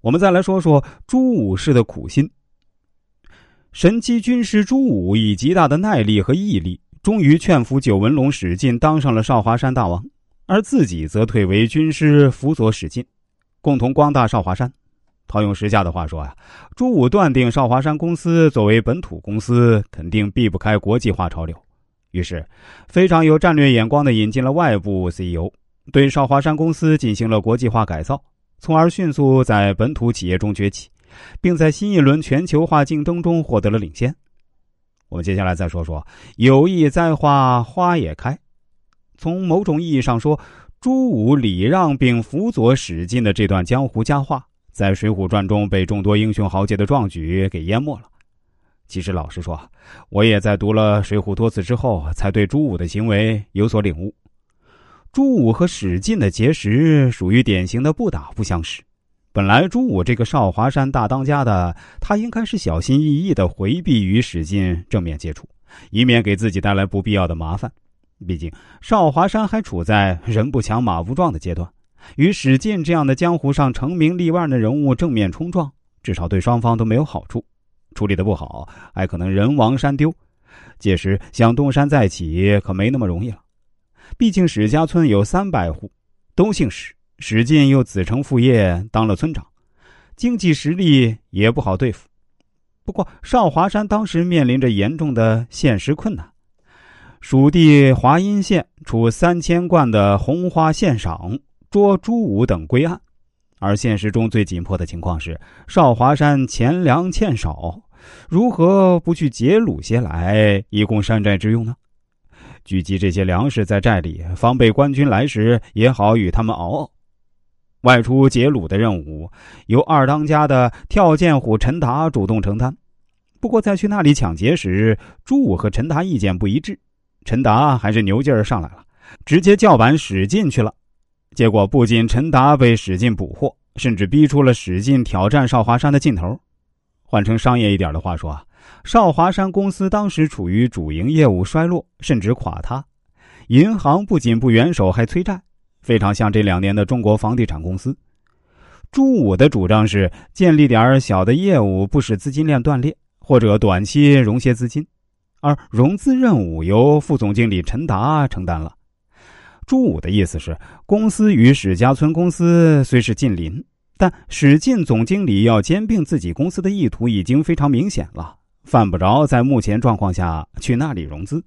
我们再来说说朱武氏的苦心。神机军师朱武以极大的耐力和毅力，终于劝服九纹龙史进当上了少华山大王，而自己则退为军师，辅佐史进，共同光大少华山。套用时下的话说啊，朱武断定少华山公司作为本土公司，肯定避不开国际化潮流，于是非常有战略眼光的引进了外部 CEO，对少华山公司进行了国际化改造，从而迅速在本土企业中崛起。并在新一轮全球化竞争中获得了领先。我们接下来再说说“有意栽花花也开”。从某种意义上说，朱武礼让并辅佐史进的这段江湖佳话，在《水浒传》中被众多英雄豪杰的壮举给淹没了。其实，老实说，我也在读了《水浒》多次之后，才对朱武的行为有所领悟。朱武和史进的结识，属于典型的不打不相识。本来朱武这个少华山大当家的，他应该是小心翼翼的回避与史进正面接触，以免给自己带来不必要的麻烦。毕竟少华山还处在人不强马不壮的阶段，与史进这样的江湖上成名立万的人物正面冲撞，至少对双方都没有好处。处理的不好，还可能人亡山丢，届时想东山再起可没那么容易了。毕竟史家村有三百户，都姓史。史进又子承父业当了村长，经济实力也不好对付。不过少华山当时面临着严重的现实困难，蜀地华阴县处三千贯的红花县赏捉朱武等归案，而现实中最紧迫的情况是少华山钱粮欠少，如何不去劫掳些来以供山寨之用呢？聚集这些粮食在寨里，防备官军来时也好与他们熬熬。外出劫掳的任务由二当家的跳涧虎陈达主动承担，不过在去那里抢劫时，朱武和陈达意见不一致，陈达还是牛劲儿上来了，直接叫板史进去了。结果不仅陈达被史进捕获，甚至逼出了史进挑战少华山的劲头。换成商业一点的话说，少华山公司当时处于主营业务衰落甚至垮塌，银行不仅不援手，还催债。非常像这两年的中国房地产公司。朱武的主张是建立点小的业务，不使资金链断裂，或者短期融些资金，而融资任务由副总经理陈达承担了。朱武的意思是，公司与史家村公司虽是近邻，但史进总经理要兼并自己公司的意图已经非常明显了，犯不着在目前状况下去那里融资。